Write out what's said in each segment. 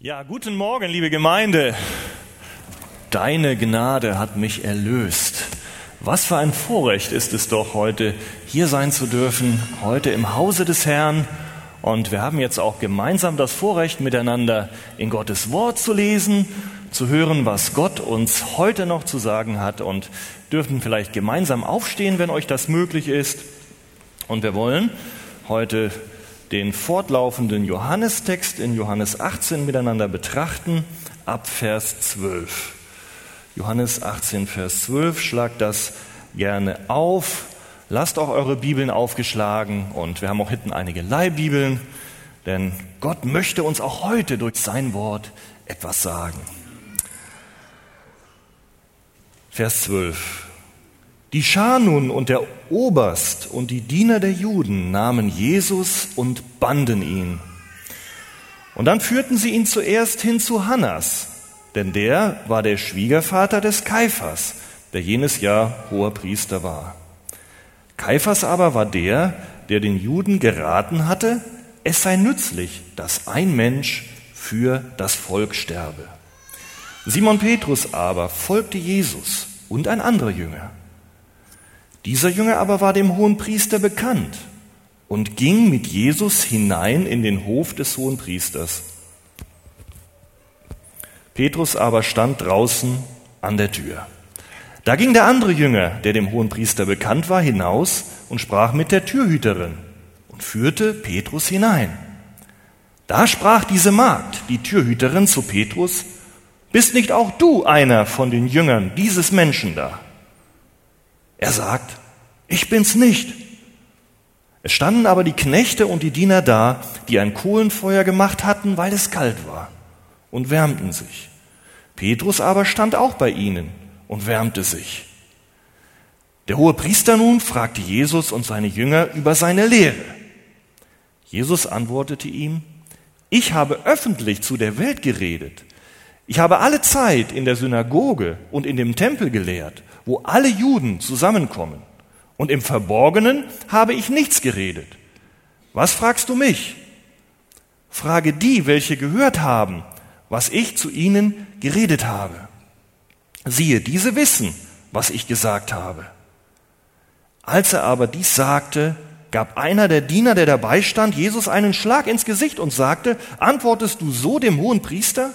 Ja, guten Morgen, liebe Gemeinde. Deine Gnade hat mich erlöst. Was für ein Vorrecht ist es doch, heute hier sein zu dürfen, heute im Hause des Herrn. Und wir haben jetzt auch gemeinsam das Vorrecht, miteinander in Gottes Wort zu lesen, zu hören, was Gott uns heute noch zu sagen hat und dürfen vielleicht gemeinsam aufstehen, wenn euch das möglich ist. Und wir wollen heute den fortlaufenden Johannestext in Johannes 18 miteinander betrachten, ab Vers 12. Johannes 18, Vers 12, schlagt das gerne auf. Lasst auch eure Bibeln aufgeschlagen und wir haben auch hinten einige Leihbibeln, denn Gott möchte uns auch heute durch sein Wort etwas sagen. Vers 12. Die Schar nun und der Oberst und die Diener der Juden nahmen Jesus und banden ihn. Und dann führten sie ihn zuerst hin zu Hannas, denn der war der Schwiegervater des Kaiphas, der jenes Jahr hoher Priester war. Kaiphas aber war der, der den Juden geraten hatte, es sei nützlich, dass ein Mensch für das Volk sterbe. Simon Petrus aber folgte Jesus und ein anderer Jünger. Dieser Junge aber war dem hohen Priester bekannt und ging mit Jesus hinein in den Hof des hohen Priesters. Petrus aber stand draußen an der Tür. Da ging der andere Jünger, der dem hohen Priester bekannt war, hinaus und sprach mit der Türhüterin und führte Petrus hinein. Da sprach diese Magd, die Türhüterin, zu Petrus, Bist nicht auch du einer von den Jüngern dieses Menschen da? Er sagt, ich bin's nicht. Es standen aber die Knechte und die Diener da, die ein Kohlenfeuer gemacht hatten, weil es kalt war, und wärmten sich. Petrus aber stand auch bei ihnen und wärmte sich. Der hohe Priester nun fragte Jesus und seine Jünger über seine Lehre. Jesus antwortete ihm, ich habe öffentlich zu der Welt geredet. Ich habe alle Zeit in der Synagoge und in dem Tempel gelehrt wo alle Juden zusammenkommen. Und im Verborgenen habe ich nichts geredet. Was fragst du mich? Frage die, welche gehört haben, was ich zu ihnen geredet habe. Siehe, diese wissen, was ich gesagt habe. Als er aber dies sagte, gab einer der Diener, der dabei stand, Jesus einen Schlag ins Gesicht und sagte, antwortest du so dem hohen Priester?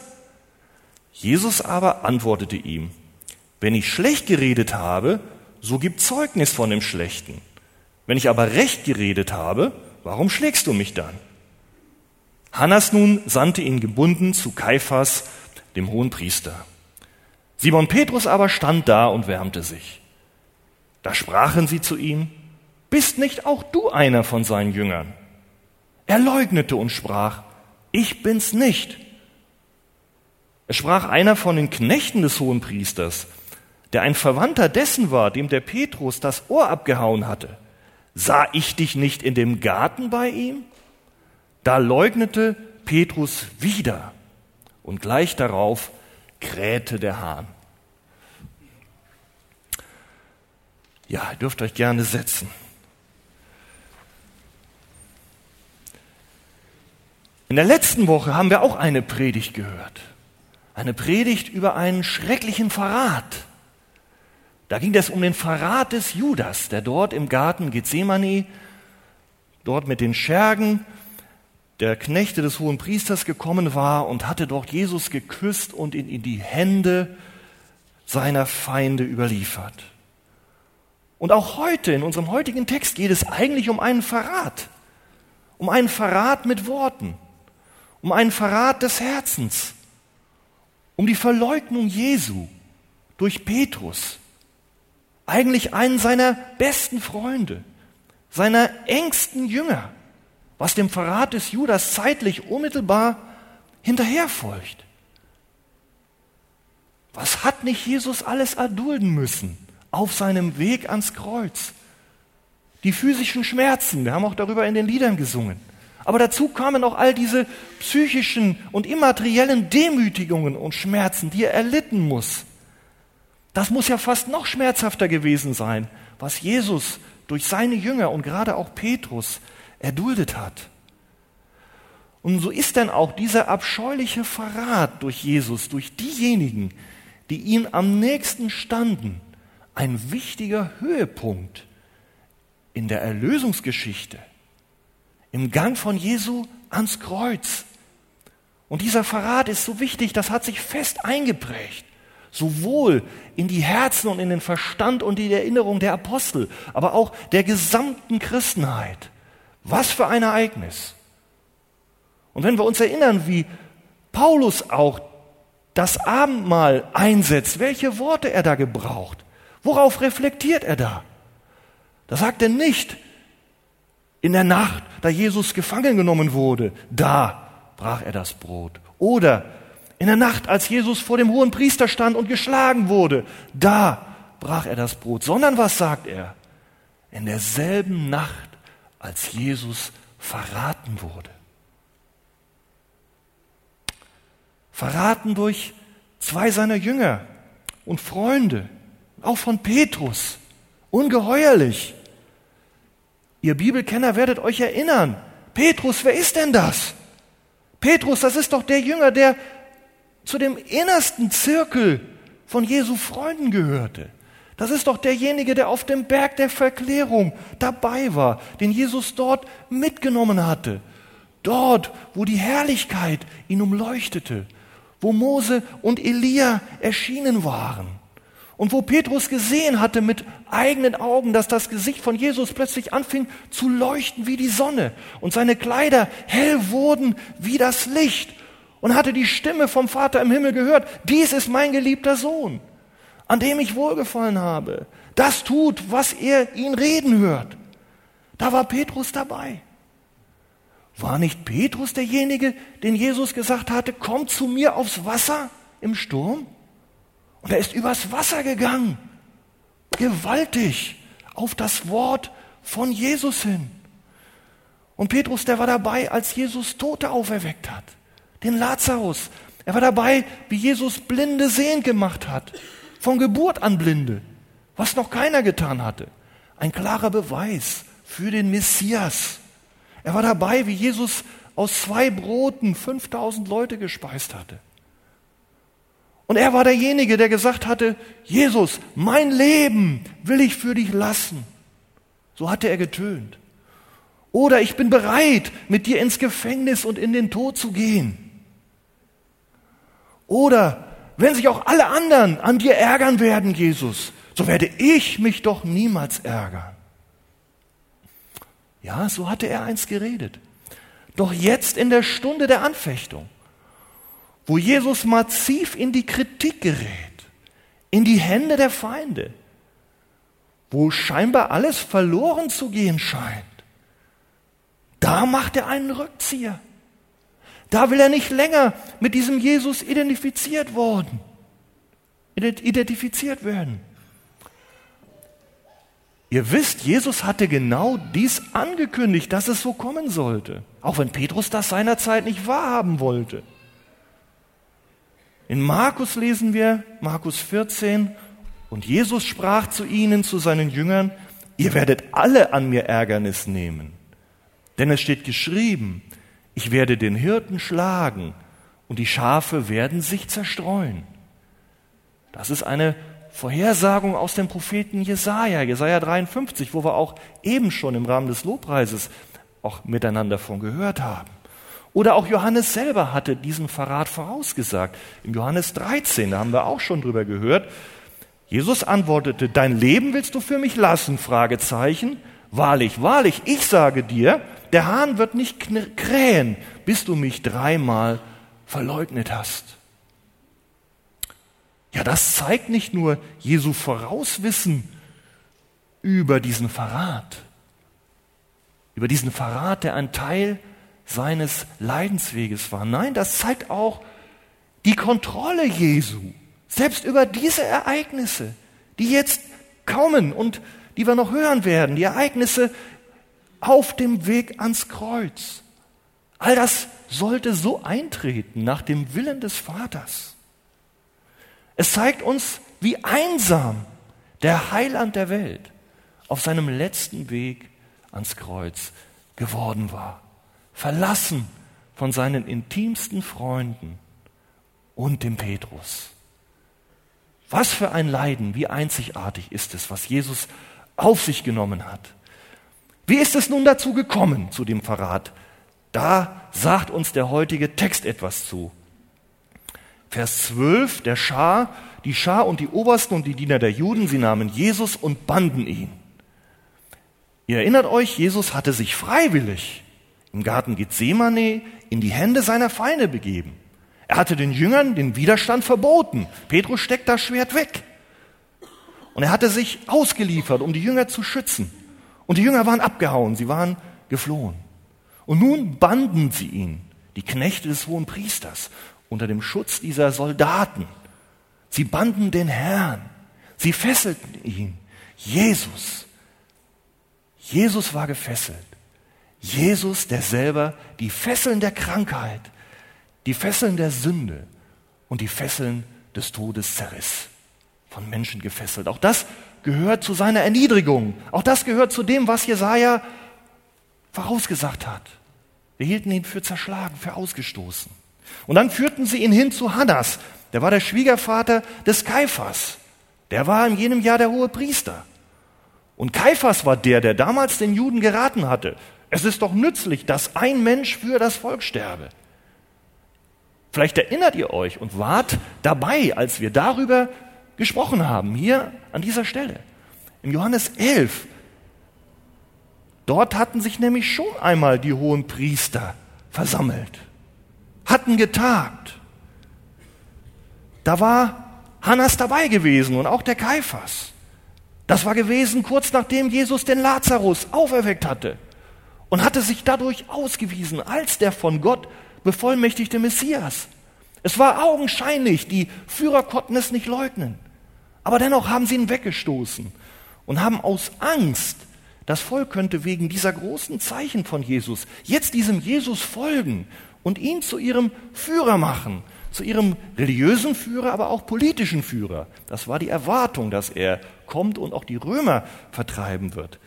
Jesus aber antwortete ihm, wenn ich schlecht geredet habe, so gib Zeugnis von dem Schlechten. Wenn ich aber recht geredet habe, warum schlägst du mich dann? Hannas nun sandte ihn gebunden zu Kaiphas, dem hohen Priester. Simon Petrus aber stand da und wärmte sich. Da sprachen sie zu ihm, bist nicht auch du einer von seinen Jüngern? Er leugnete und sprach, ich bin's nicht. Es sprach einer von den Knechten des hohen Priesters, der ein Verwandter dessen war, dem der Petrus das Ohr abgehauen hatte. Sah ich dich nicht in dem Garten bei ihm? Da leugnete Petrus wieder und gleich darauf krähte der Hahn. Ja, ihr dürft euch gerne setzen. In der letzten Woche haben wir auch eine Predigt gehört. Eine Predigt über einen schrecklichen Verrat. Da ging es um den Verrat des Judas, der dort im Garten Gethsemane, dort mit den Schergen der Knechte des hohen Priesters gekommen war und hatte dort Jesus geküsst und ihn in die Hände seiner Feinde überliefert. Und auch heute, in unserem heutigen Text, geht es eigentlich um einen Verrat. Um einen Verrat mit Worten. Um einen Verrat des Herzens. Um die Verleugnung Jesu durch Petrus eigentlich einen seiner besten Freunde, seiner engsten Jünger, was dem Verrat des Judas zeitlich unmittelbar hinterherfolgt. Was hat nicht Jesus alles erdulden müssen auf seinem Weg ans Kreuz? Die physischen Schmerzen, wir haben auch darüber in den Liedern gesungen. Aber dazu kamen auch all diese psychischen und immateriellen Demütigungen und Schmerzen, die er erlitten muss. Das muss ja fast noch schmerzhafter gewesen sein, was Jesus durch seine Jünger und gerade auch Petrus erduldet hat. Und so ist dann auch dieser abscheuliche Verrat durch Jesus, durch diejenigen, die ihm am nächsten standen, ein wichtiger Höhepunkt in der Erlösungsgeschichte, im Gang von Jesu ans Kreuz. Und dieser Verrat ist so wichtig, das hat sich fest eingeprägt, sowohl in die Herzen und in den Verstand und die Erinnerung der Apostel, aber auch der gesamten Christenheit. Was für ein Ereignis. Und wenn wir uns erinnern, wie Paulus auch das Abendmahl einsetzt, welche Worte er da gebraucht, worauf reflektiert er da? Da sagt er nicht, in der Nacht, da Jesus gefangen genommen wurde, da brach er das Brot. Oder in der Nacht, als Jesus vor dem hohen Priester stand und geschlagen wurde, da brach er das Brot. Sondern was sagt er? In derselben Nacht, als Jesus verraten wurde. verraten durch zwei seiner Jünger und Freunde, auch von Petrus. Ungeheuerlich. Ihr Bibelkenner werdet euch erinnern. Petrus, wer ist denn das? Petrus, das ist doch der Jünger, der zu dem innersten Zirkel von Jesu Freunden gehörte. Das ist doch derjenige, der auf dem Berg der Verklärung dabei war, den Jesus dort mitgenommen hatte. Dort, wo die Herrlichkeit ihn umleuchtete, wo Mose und Elia erschienen waren und wo Petrus gesehen hatte mit eigenen Augen, dass das Gesicht von Jesus plötzlich anfing zu leuchten wie die Sonne und seine Kleider hell wurden wie das Licht und hatte die Stimme vom Vater im Himmel gehört, dies ist mein geliebter Sohn, an dem ich wohlgefallen habe. Das tut, was er ihn reden hört. Da war Petrus dabei. War nicht Petrus derjenige, den Jesus gesagt hatte, komm zu mir aufs Wasser im Sturm? Und er ist übers Wasser gegangen, gewaltig, auf das Wort von Jesus hin. Und Petrus, der war dabei, als Jesus Tote auferweckt hat, den Lazarus. Er war dabei, wie Jesus Blinde sehend gemacht hat, von Geburt an Blinde, was noch keiner getan hatte. Ein klarer Beweis für den Messias. Er war dabei, wie Jesus aus zwei Broten 5000 Leute gespeist hatte. Und er war derjenige, der gesagt hatte, Jesus, mein Leben will ich für dich lassen. So hatte er getönt. Oder ich bin bereit, mit dir ins Gefängnis und in den Tod zu gehen. Oder wenn sich auch alle anderen an dir ärgern werden, Jesus, so werde ich mich doch niemals ärgern. Ja, so hatte er einst geredet. Doch jetzt in der Stunde der Anfechtung, wo Jesus massiv in die Kritik gerät, in die Hände der Feinde, wo scheinbar alles verloren zu gehen scheint, da macht er einen Rückzieher. Da will er nicht länger mit diesem Jesus identifiziert worden, identifiziert werden. Ihr wisst, Jesus hatte genau dies angekündigt, dass es so kommen sollte, auch wenn Petrus das seinerzeit nicht wahrhaben wollte. In Markus lesen wir, Markus 14, und Jesus sprach zu ihnen, zu seinen Jüngern, ihr werdet alle an mir Ärgernis nehmen. Denn es steht geschrieben, ich werde den Hirten schlagen und die Schafe werden sich zerstreuen. Das ist eine Vorhersagung aus dem Propheten Jesaja, Jesaja 53, wo wir auch eben schon im Rahmen des Lobpreises auch miteinander von gehört haben. Oder auch Johannes selber hatte diesen Verrat vorausgesagt. In Johannes 13, da haben wir auch schon drüber gehört. Jesus antwortete, dein Leben willst du für mich lassen? Fragezeichen. Wahrlich, wahrlich, ich sage dir, der Hahn wird nicht krähen, bis du mich dreimal verleugnet hast. Ja, das zeigt nicht nur Jesu Vorauswissen über diesen Verrat, über diesen Verrat, der ein Teil seines Leidensweges war. Nein, das zeigt auch die Kontrolle Jesu, selbst über diese Ereignisse, die jetzt kommen und die wir noch hören werden, die Ereignisse auf dem Weg ans Kreuz. All das sollte so eintreten nach dem Willen des Vaters. Es zeigt uns, wie einsam der Heiland der Welt auf seinem letzten Weg ans Kreuz geworden war. Verlassen von seinen intimsten Freunden und dem Petrus. Was für ein Leiden, wie einzigartig ist es, was Jesus auf sich genommen hat. Wie ist es nun dazu gekommen, zu dem Verrat? Da sagt uns der heutige Text etwas zu. Vers 12, der Schar, die Schar und die Obersten und die Diener der Juden, sie nahmen Jesus und banden ihn. Ihr erinnert euch, Jesus hatte sich freiwillig im Garten Gethsemane in die Hände seiner Feinde begeben. Er hatte den Jüngern den Widerstand verboten. Petrus steckt das Schwert weg. Und er hatte sich ausgeliefert, um die Jünger zu schützen. Und die Jünger waren abgehauen, sie waren geflohen. Und nun banden sie ihn, die Knechte des hohen Priesters, unter dem Schutz dieser Soldaten. Sie banden den Herrn, sie fesselten ihn. Jesus. Jesus war gefesselt. Jesus, der selber die Fesseln der Krankheit, die Fesseln der Sünde und die Fesseln des Todes zerriss. Von Menschen gefesselt. Auch das gehört zu seiner Erniedrigung. Auch das gehört zu dem, was Jesaja vorausgesagt hat. Wir hielten ihn für zerschlagen, für ausgestoßen. Und dann führten sie ihn hin zu Hannas. Der war der Schwiegervater des Kaiphas. Der war in jenem Jahr der hohe Priester. Und Kaiphas war der, der damals den Juden geraten hatte. Es ist doch nützlich, dass ein Mensch für das Volk sterbe. Vielleicht erinnert ihr euch und wart dabei, als wir darüber gesprochen haben, hier an dieser Stelle. Im Johannes 11. Dort hatten sich nämlich schon einmal die hohen Priester versammelt, hatten getagt. Da war Hannas dabei gewesen und auch der Kaiphas. Das war gewesen kurz nachdem Jesus den Lazarus auferweckt hatte und hatte sich dadurch ausgewiesen als der von Gott bevollmächtigte Messias. Es war augenscheinlich, die Führer konnten es nicht leugnen. Aber dennoch haben sie ihn weggestoßen und haben aus Angst, das Volk könnte wegen dieser großen Zeichen von Jesus jetzt diesem Jesus folgen und ihn zu ihrem Führer machen, zu ihrem religiösen Führer, aber auch politischen Führer. Das war die Erwartung, dass er kommt und auch die Römer vertreiben wird.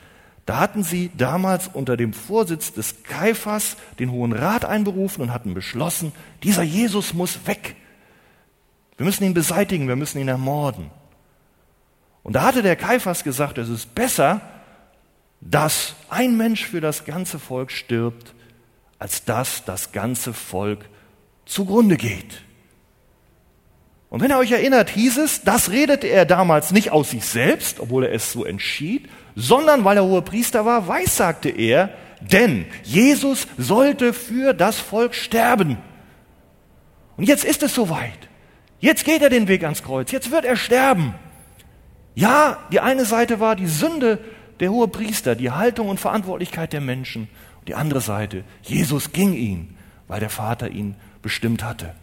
Da hatten sie damals unter dem Vorsitz des Kaiphas den Hohen Rat einberufen und hatten beschlossen, dieser Jesus muss weg. Wir müssen ihn beseitigen, wir müssen ihn ermorden. Und da hatte der Kaiphas gesagt, es ist besser, dass ein Mensch für das ganze Volk stirbt, als dass das ganze Volk zugrunde geht. Und wenn ihr euch erinnert, hieß es, das redete er damals nicht aus sich selbst, obwohl er es so entschied, sondern weil er hoher Priester war, weissagte er, denn Jesus sollte für das Volk sterben. Und jetzt ist es soweit. Jetzt geht er den Weg ans Kreuz. Jetzt wird er sterben. Ja, die eine Seite war die Sünde der hohe Priester, die Haltung und Verantwortlichkeit der Menschen. Und die andere Seite, Jesus ging ihn, weil der Vater ihn bestimmt hatte.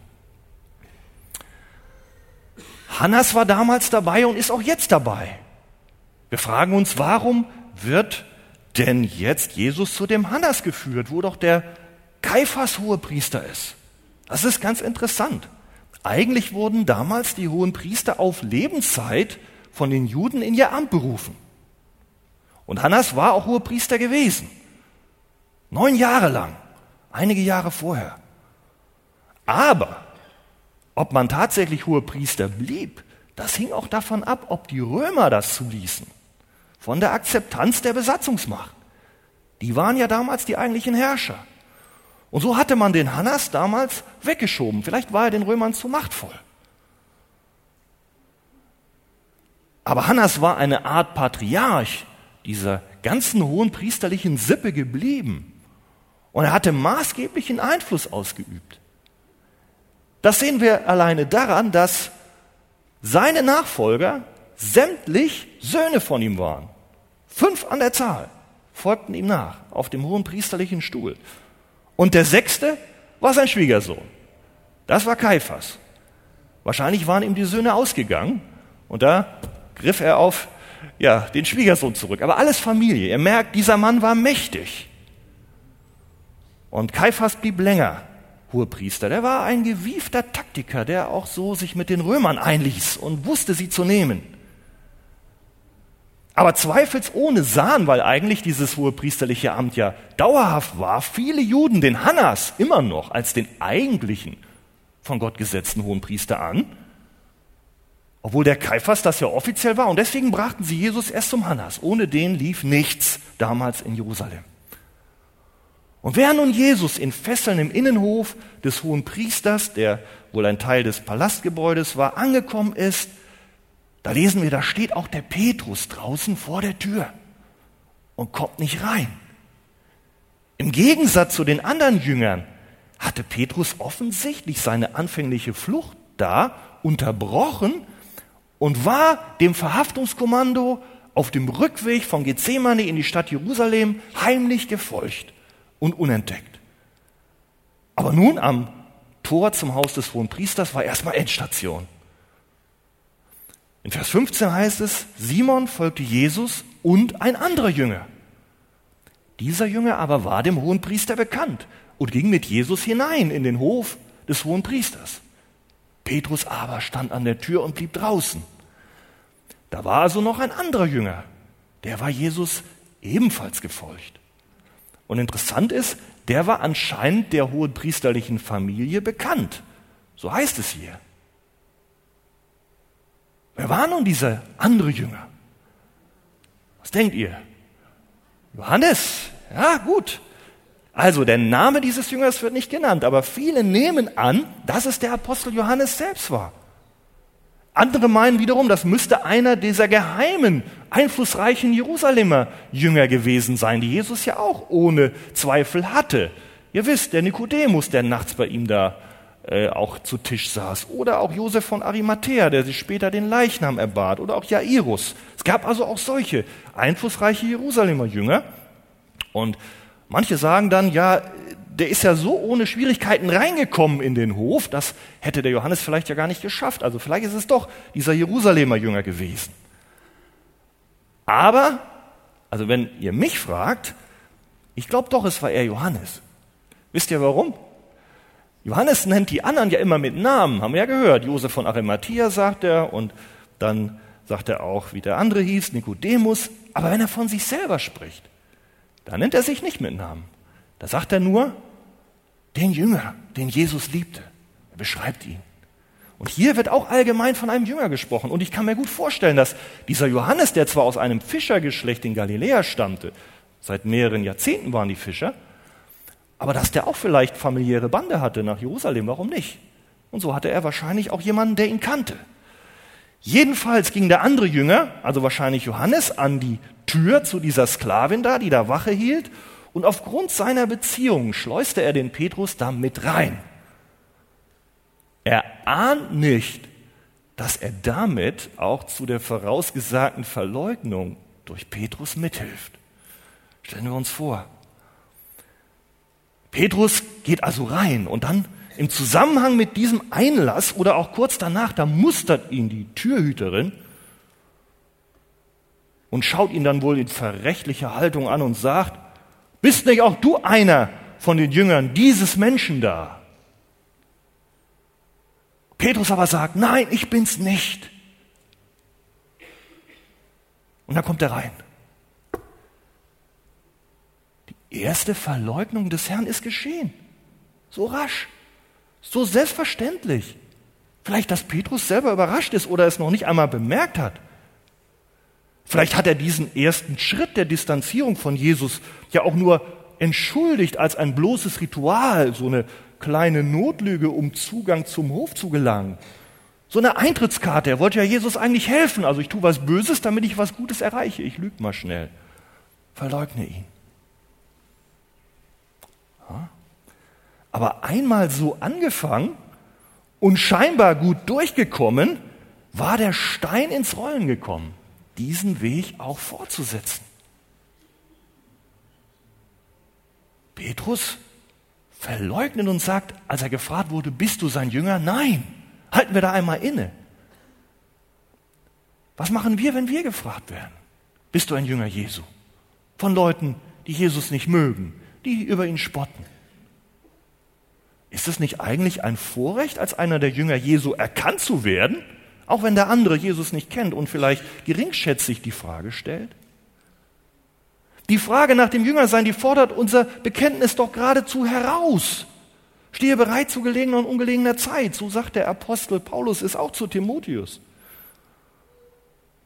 Hannas war damals dabei und ist auch jetzt dabei. Wir fragen uns, warum wird denn jetzt Jesus zu dem Hannas geführt, wo doch der Kaiphas Hohepriester ist? Das ist ganz interessant. Eigentlich wurden damals die hohen Priester auf Lebenszeit von den Juden in ihr Amt berufen. Und Hannas war auch Hohepriester gewesen. Neun Jahre lang, einige Jahre vorher. Aber ob man tatsächlich Hohepriester blieb, das hing auch davon ab, ob die Römer das zuließen von der Akzeptanz der Besatzungsmacht. Die waren ja damals die eigentlichen Herrscher. Und so hatte man den Hannas damals weggeschoben. Vielleicht war er den Römern zu machtvoll. Aber Hannas war eine Art Patriarch dieser ganzen hohen priesterlichen Sippe geblieben. Und er hatte maßgeblichen Einfluss ausgeübt. Das sehen wir alleine daran, dass seine Nachfolger sämtlich Söhne von ihm waren. Fünf an der Zahl folgten ihm nach auf dem hohen priesterlichen Stuhl. Und der sechste war sein Schwiegersohn. Das war Kaiphas. Wahrscheinlich waren ihm die Söhne ausgegangen und da griff er auf ja, den Schwiegersohn zurück. Aber alles Familie. Ihr merkt, dieser Mann war mächtig. Und Kaiphas blieb länger Hohepriester. Der war ein gewiefter Taktiker, der auch so sich mit den Römern einließ und wusste sie zu nehmen. Aber zweifelsohne sahen, weil eigentlich dieses hohepriesterliche Amt ja dauerhaft war, viele Juden den Hannas immer noch als den eigentlichen von Gott gesetzten Hohenpriester an, obwohl der Kaiphas das ja offiziell war. Und deswegen brachten sie Jesus erst zum Hannas. Ohne den lief nichts damals in Jerusalem. Und wer nun Jesus in Fesseln im Innenhof des hohen Priesters, der wohl ein Teil des Palastgebäudes war, angekommen ist, da lesen wir, da steht auch der Petrus draußen vor der Tür und kommt nicht rein. Im Gegensatz zu den anderen Jüngern hatte Petrus offensichtlich seine anfängliche Flucht da unterbrochen und war dem Verhaftungskommando auf dem Rückweg von Gethsemane in die Stadt Jerusalem heimlich gefolgt und unentdeckt. Aber nun am Tor zum Haus des Hohen Priesters war erstmal Endstation. In Vers 15 heißt es, Simon folgte Jesus und ein anderer Jünger. Dieser Jünger aber war dem Hohen Priester bekannt und ging mit Jesus hinein in den Hof des Hohen Priesters. Petrus aber stand an der Tür und blieb draußen. Da war also noch ein anderer Jünger, der war Jesus ebenfalls gefolgt. Und interessant ist, der war anscheinend der hohen priesterlichen Familie bekannt. So heißt es hier. Wer war nun dieser andere Jünger? Was denkt ihr? Johannes. Ja, gut. Also der Name dieses Jüngers wird nicht genannt, aber viele nehmen an, dass es der Apostel Johannes selbst war. Andere meinen wiederum, das müsste einer dieser geheimen, einflussreichen Jerusalemer Jünger gewesen sein, die Jesus ja auch ohne Zweifel hatte. Ihr wisst, der Nikodemus, der nachts bei ihm da äh, auch zu Tisch saß. Oder auch Josef von Arimathea, der sich später den Leichnam erbat. Oder auch Jairus. Es gab also auch solche einflussreiche Jerusalemer Jünger. Und manche sagen dann, ja, der ist ja so ohne Schwierigkeiten reingekommen in den Hof, das hätte der Johannes vielleicht ja gar nicht geschafft. Also vielleicht ist es doch dieser Jerusalemer Jünger gewesen. Aber, also wenn ihr mich fragt, ich glaube doch, es war er Johannes. Wisst ihr warum? Johannes nennt die anderen ja immer mit Namen, haben wir ja gehört. Josef von Arimathea sagt er und dann sagt er auch, wie der andere hieß, Nikodemus. Aber wenn er von sich selber spricht, dann nennt er sich nicht mit Namen. Da sagt er nur, den Jünger, den Jesus liebte. Er beschreibt ihn. Und hier wird auch allgemein von einem Jünger gesprochen. Und ich kann mir gut vorstellen, dass dieser Johannes, der zwar aus einem Fischergeschlecht in Galiläa stammte, seit mehreren Jahrzehnten waren die Fischer, aber dass der auch vielleicht familiäre Bande hatte nach Jerusalem, warum nicht? Und so hatte er wahrscheinlich auch jemanden, der ihn kannte. Jedenfalls ging der andere Jünger, also wahrscheinlich Johannes, an die Tür zu dieser Sklavin da, die da Wache hielt und aufgrund seiner Beziehung schleuste er den Petrus da mit rein. Er ahnt nicht, dass er damit auch zu der vorausgesagten Verleugnung durch Petrus mithilft. Stellen wir uns vor. Petrus geht also rein und dann im Zusammenhang mit diesem Einlass oder auch kurz danach, da mustert ihn die Türhüterin und schaut ihn dann wohl in verrechtlicher Haltung an und sagt, bist nicht auch du einer von den Jüngern dieses Menschen da? Petrus aber sagt, nein, ich bin's nicht. Und dann kommt er rein. Die erste Verleugnung des Herrn ist geschehen. So rasch, so selbstverständlich. Vielleicht, dass Petrus selber überrascht ist oder es noch nicht einmal bemerkt hat. Vielleicht hat er diesen ersten Schritt der Distanzierung von Jesus ja auch nur entschuldigt als ein bloßes Ritual, so eine kleine Notlüge, um Zugang zum Hof zu gelangen. So eine Eintrittskarte. Er wollte ja Jesus eigentlich helfen. Also ich tue was Böses, damit ich was Gutes erreiche. Ich lüge mal schnell. Verleugne ihn. Aber einmal so angefangen und scheinbar gut durchgekommen, war der Stein ins Rollen gekommen diesen Weg auch fortzusetzen. Petrus verleugnet und sagt, als er gefragt wurde, bist du sein Jünger? Nein, halten wir da einmal inne. Was machen wir, wenn wir gefragt werden? Bist du ein Jünger Jesu? Von Leuten, die Jesus nicht mögen, die über ihn spotten. Ist es nicht eigentlich ein Vorrecht, als einer der Jünger Jesu erkannt zu werden? Auch wenn der andere Jesus nicht kennt und vielleicht geringschätzig die Frage stellt? Die Frage nach dem Jüngersein, die fordert unser Bekenntnis doch geradezu heraus. Stehe bereit zu gelegener und ungelegener Zeit, so sagt der Apostel Paulus es auch zu Timotheus.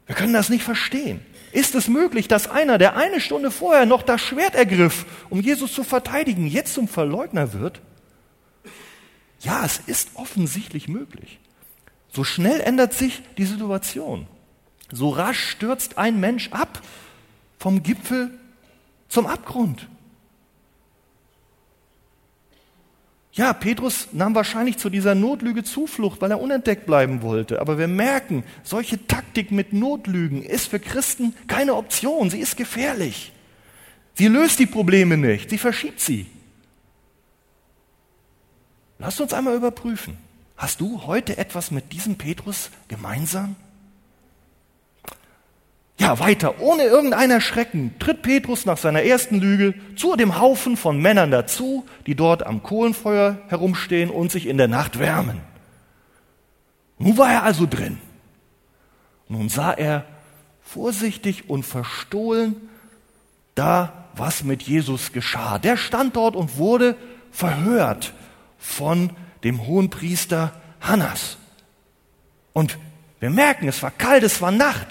Wir können das nicht verstehen. Ist es möglich, dass einer, der eine Stunde vorher noch das Schwert ergriff, um Jesus zu verteidigen, jetzt zum Verleugner wird? Ja, es ist offensichtlich möglich. So schnell ändert sich die Situation. So rasch stürzt ein Mensch ab vom Gipfel zum Abgrund. Ja, Petrus nahm wahrscheinlich zu dieser Notlüge Zuflucht, weil er unentdeckt bleiben wollte. Aber wir merken, solche Taktik mit Notlügen ist für Christen keine Option. Sie ist gefährlich. Sie löst die Probleme nicht, sie verschiebt sie. Lasst uns einmal überprüfen. Hast du heute etwas mit diesem Petrus gemeinsam? Ja, weiter, ohne irgendein Erschrecken, tritt Petrus nach seiner ersten Lüge zu dem Haufen von Männern dazu, die dort am Kohlenfeuer herumstehen und sich in der Nacht wärmen. Nun war er also drin. Nun sah er vorsichtig und verstohlen da, was mit Jesus geschah. Der stand dort und wurde verhört von dem hohen Priester Hannas. Und wir merken, es war kalt, es war Nacht.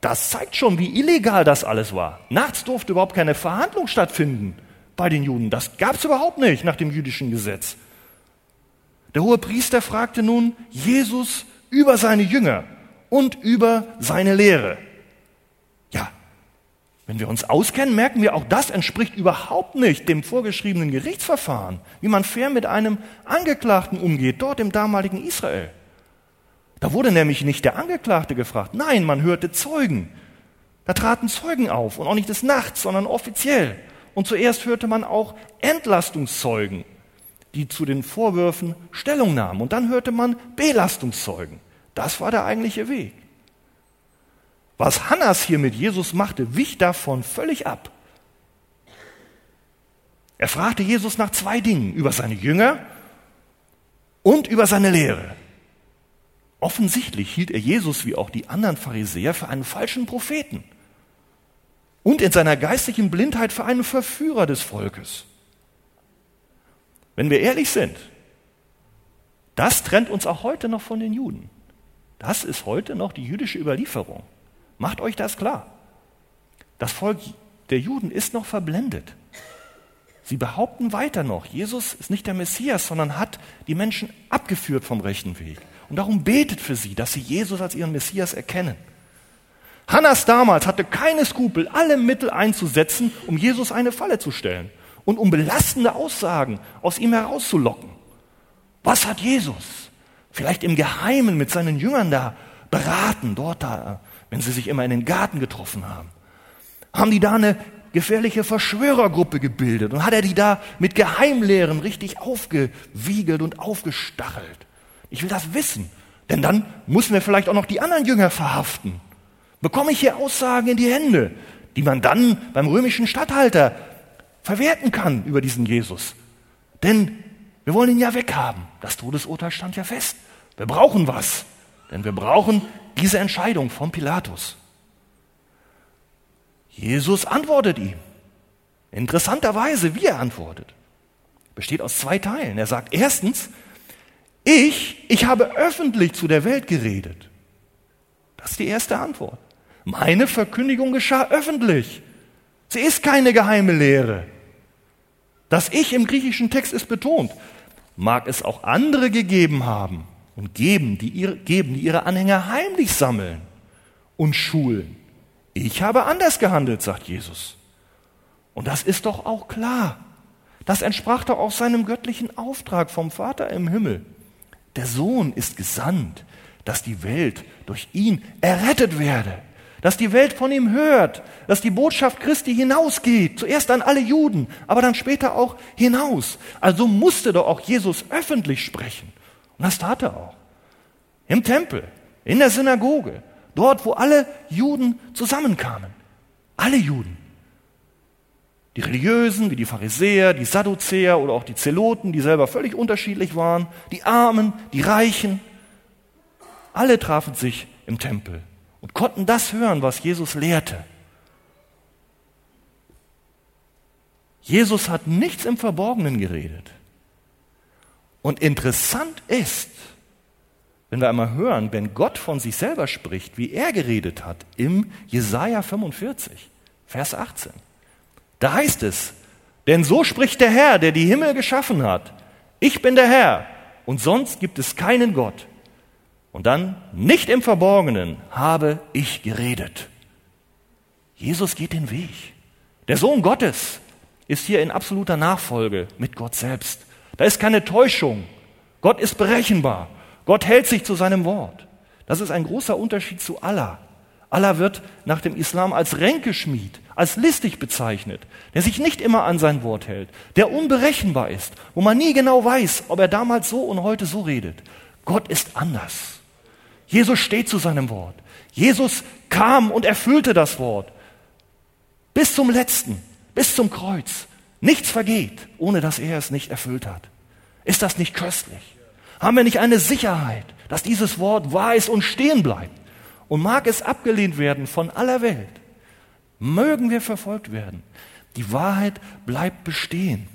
Das zeigt schon, wie illegal das alles war. Nachts durfte überhaupt keine Verhandlung stattfinden bei den Juden. Das gab es überhaupt nicht nach dem jüdischen Gesetz. Der hohe Priester fragte nun Jesus über seine Jünger und über seine Lehre. Wenn wir uns auskennen, merken wir, auch das entspricht überhaupt nicht dem vorgeschriebenen Gerichtsverfahren, wie man fair mit einem Angeklagten umgeht, dort im damaligen Israel. Da wurde nämlich nicht der Angeklagte gefragt. Nein, man hörte Zeugen. Da traten Zeugen auf und auch nicht des Nachts, sondern offiziell. Und zuerst hörte man auch Entlastungszeugen, die zu den Vorwürfen Stellung nahmen. Und dann hörte man Belastungszeugen. Das war der eigentliche Weg. Was Hannas hier mit Jesus machte, wich davon völlig ab. Er fragte Jesus nach zwei Dingen, über seine Jünger und über seine Lehre. Offensichtlich hielt er Jesus wie auch die anderen Pharisäer für einen falschen Propheten und in seiner geistlichen Blindheit für einen Verführer des Volkes. Wenn wir ehrlich sind, das trennt uns auch heute noch von den Juden. Das ist heute noch die jüdische Überlieferung. Macht euch das klar. Das Volk der Juden ist noch verblendet. Sie behaupten weiter noch, Jesus ist nicht der Messias, sondern hat die Menschen abgeführt vom rechten Weg. Und darum betet für sie, dass sie Jesus als ihren Messias erkennen. Hannas damals hatte keine Skrupel, alle Mittel einzusetzen, um Jesus eine Falle zu stellen und um belastende Aussagen aus ihm herauszulocken. Was hat Jesus vielleicht im Geheimen mit seinen Jüngern da beraten, dort da, wenn sie sich immer in den Garten getroffen haben? Haben die da eine gefährliche Verschwörergruppe gebildet und hat er die da mit Geheimlehren richtig aufgewiegelt und aufgestachelt? Ich will das wissen. Denn dann müssen wir vielleicht auch noch die anderen Jünger verhaften. Bekomme ich hier Aussagen in die Hände, die man dann beim römischen Statthalter verwerten kann über diesen Jesus. Denn wir wollen ihn ja weghaben. Das Todesurteil stand ja fest. Wir brauchen was. Denn wir brauchen diese Entscheidung von Pilatus. Jesus antwortet ihm. Interessanterweise, wie er antwortet, besteht aus zwei Teilen. Er sagt erstens, ich, ich habe öffentlich zu der Welt geredet. Das ist die erste Antwort. Meine Verkündigung geschah öffentlich. Sie ist keine geheime Lehre. Das Ich im griechischen Text ist betont. Mag es auch andere gegeben haben und geben, die ihre, geben, die ihre Anhänger heimlich sammeln und schulen. Ich habe anders gehandelt, sagt Jesus. Und das ist doch auch klar. Das entsprach doch auch seinem göttlichen Auftrag vom Vater im Himmel. Der Sohn ist gesandt, dass die Welt durch ihn errettet werde, dass die Welt von ihm hört, dass die Botschaft Christi hinausgeht, zuerst an alle Juden, aber dann später auch hinaus. Also musste doch auch Jesus öffentlich sprechen. Und das tat er auch. Im Tempel, in der Synagoge, dort, wo alle Juden zusammenkamen. Alle Juden. Die Religiösen, wie die Pharisäer, die Sadduzäer oder auch die Zeloten, die selber völlig unterschiedlich waren, die Armen, die Reichen. Alle trafen sich im Tempel und konnten das hören, was Jesus lehrte. Jesus hat nichts im Verborgenen geredet. Und interessant ist, wenn wir einmal hören, wenn Gott von sich selber spricht, wie er geredet hat, im Jesaja 45, Vers 18. Da heißt es, denn so spricht der Herr, der die Himmel geschaffen hat. Ich bin der Herr und sonst gibt es keinen Gott. Und dann, nicht im Verborgenen habe ich geredet. Jesus geht den Weg. Der Sohn Gottes ist hier in absoluter Nachfolge mit Gott selbst. Da ist keine Täuschung. Gott ist berechenbar. Gott hält sich zu seinem Wort. Das ist ein großer Unterschied zu Allah. Allah wird nach dem Islam als Ränkeschmied, als listig bezeichnet, der sich nicht immer an sein Wort hält, der unberechenbar ist, wo man nie genau weiß, ob er damals so und heute so redet. Gott ist anders. Jesus steht zu seinem Wort. Jesus kam und erfüllte das Wort. Bis zum letzten, bis zum Kreuz. Nichts vergeht, ohne dass er es nicht erfüllt hat. Ist das nicht köstlich? Haben wir nicht eine Sicherheit, dass dieses Wort wahr ist und stehen bleibt? Und mag es abgelehnt werden von aller Welt, mögen wir verfolgt werden. Die Wahrheit bleibt bestehen.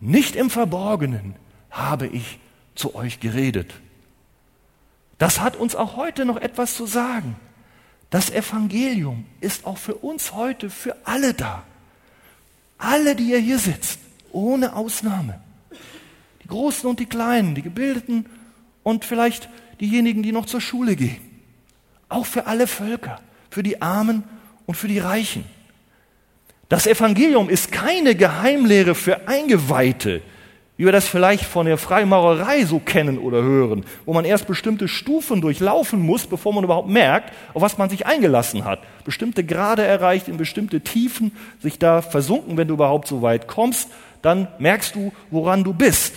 Nicht im Verborgenen habe ich zu euch geredet. Das hat uns auch heute noch etwas zu sagen. Das Evangelium ist auch für uns heute, für alle da. Alle, die ihr hier sitzt, ohne Ausnahme. Die Großen und die Kleinen, die Gebildeten und vielleicht diejenigen, die noch zur Schule gehen. Auch für alle Völker, für die Armen und für die Reichen. Das Evangelium ist keine Geheimlehre für Eingeweihte, wie wir das vielleicht von der Freimaurerei so kennen oder hören, wo man erst bestimmte Stufen durchlaufen muss, bevor man überhaupt merkt, auf was man sich eingelassen hat. Bestimmte Grade erreicht, in bestimmte Tiefen, sich da versunken, wenn du überhaupt so weit kommst, dann merkst du, woran du bist.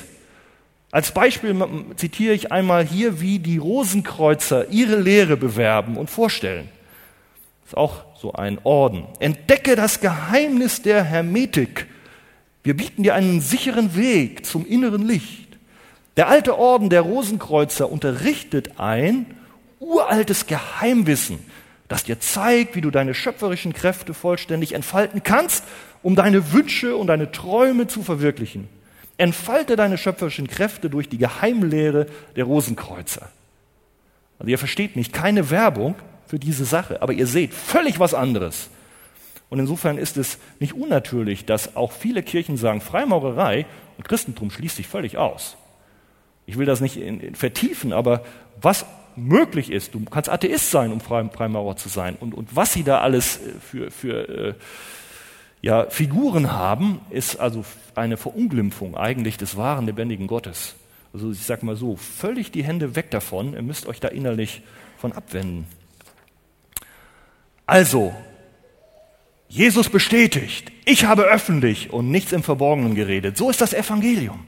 Als Beispiel zitiere ich einmal hier, wie die Rosenkreuzer ihre Lehre bewerben und vorstellen. Das ist auch so ein Orden. Entdecke das Geheimnis der Hermetik wir bieten dir einen sicheren Weg zum inneren Licht. Der alte Orden der Rosenkreuzer unterrichtet ein uraltes Geheimwissen, das dir zeigt, wie du deine schöpferischen Kräfte vollständig entfalten kannst, um deine Wünsche und deine Träume zu verwirklichen. Entfalte deine schöpferischen Kräfte durch die Geheimlehre der Rosenkreuzer. Also ihr versteht nicht, keine Werbung für diese Sache, aber ihr seht völlig was anderes. Und insofern ist es nicht unnatürlich, dass auch viele Kirchen sagen, Freimaurerei und Christentum schließt sich völlig aus. Ich will das nicht in, in vertiefen, aber was möglich ist, du kannst Atheist sein, um Freimaurer zu sein. Und, und was sie da alles äh, für, für äh, ja, Figuren haben, ist also eine Verunglimpfung eigentlich des wahren, lebendigen Gottes. Also ich sage mal so, völlig die Hände weg davon, ihr müsst euch da innerlich von abwenden. Also, Jesus bestätigt, ich habe öffentlich und nichts im Verborgenen geredet. So ist das Evangelium.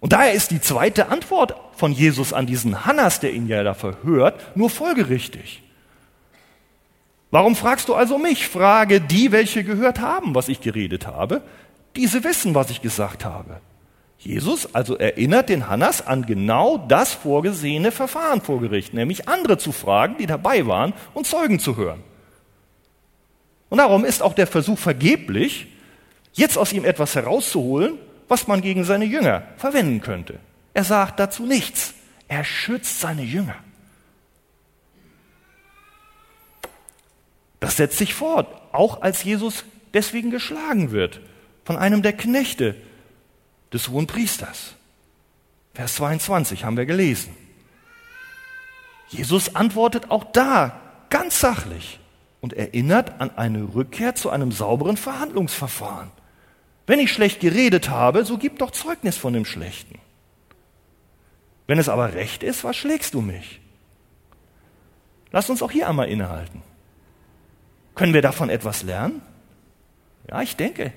Und daher ist die zweite Antwort von Jesus an diesen Hannas, der ihn ja da verhört, nur folgerichtig. Warum fragst du also mich? Frage die, welche gehört haben, was ich geredet habe. Diese wissen, was ich gesagt habe. Jesus also erinnert den Hannas an genau das vorgesehene Verfahren vor Gericht, nämlich andere zu fragen, die dabei waren und Zeugen zu hören. Und darum ist auch der Versuch vergeblich, jetzt aus ihm etwas herauszuholen, was man gegen seine Jünger verwenden könnte. Er sagt dazu nichts. Er schützt seine Jünger. Das setzt sich fort, auch als Jesus deswegen geschlagen wird von einem der Knechte des hohen Priesters. Vers 22 haben wir gelesen. Jesus antwortet auch da ganz sachlich und erinnert an eine Rückkehr zu einem sauberen Verhandlungsverfahren. Wenn ich schlecht geredet habe, so gib doch Zeugnis von dem Schlechten. Wenn es aber recht ist, was schlägst du mich? Lass uns auch hier einmal innehalten. Können wir davon etwas lernen? Ja, ich denke.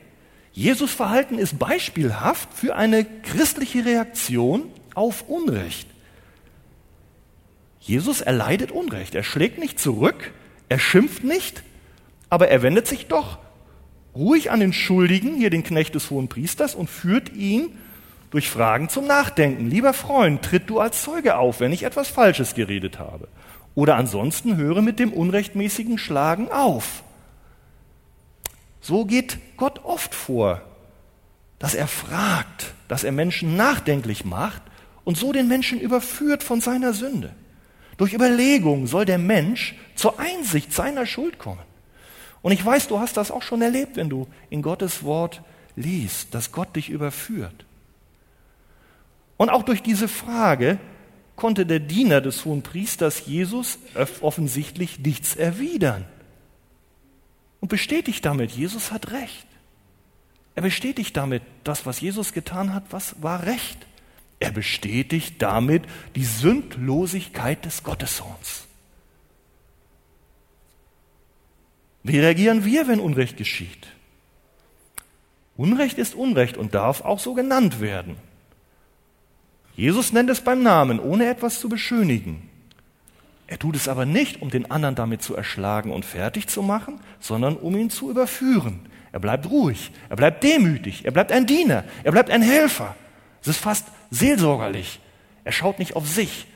Jesus Verhalten ist beispielhaft für eine christliche Reaktion auf Unrecht. Jesus erleidet Unrecht. Er schlägt nicht zurück, er schimpft nicht, aber er wendet sich doch ruhig an den Schuldigen, hier den Knecht des hohen Priesters, und führt ihn durch Fragen zum Nachdenken. Lieber Freund, tritt du als Zeuge auf, wenn ich etwas Falsches geredet habe. Oder ansonsten höre mit dem unrechtmäßigen Schlagen auf. So geht Gott oft vor, dass er fragt, dass er Menschen nachdenklich macht und so den Menschen überführt von seiner Sünde. Durch Überlegung soll der Mensch zur Einsicht seiner Schuld kommen. Und ich weiß, du hast das auch schon erlebt, wenn du in Gottes Wort liest, dass Gott dich überführt. Und auch durch diese Frage konnte der Diener des hohen Priesters Jesus offensichtlich nichts erwidern. Und bestätigt damit, Jesus hat recht. Er bestätigt damit, das, was Jesus getan hat, was war recht. Er bestätigt damit die Sündlosigkeit des Gottessohns. Wie reagieren wir, wenn Unrecht geschieht? Unrecht ist Unrecht und darf auch so genannt werden. Jesus nennt es beim Namen, ohne etwas zu beschönigen. Er tut es aber nicht, um den anderen damit zu erschlagen und fertig zu machen, sondern um ihn zu überführen. Er bleibt ruhig, er bleibt demütig, er bleibt ein Diener, er bleibt ein Helfer. Es ist fast seelsorgerlich. Er schaut nicht auf sich,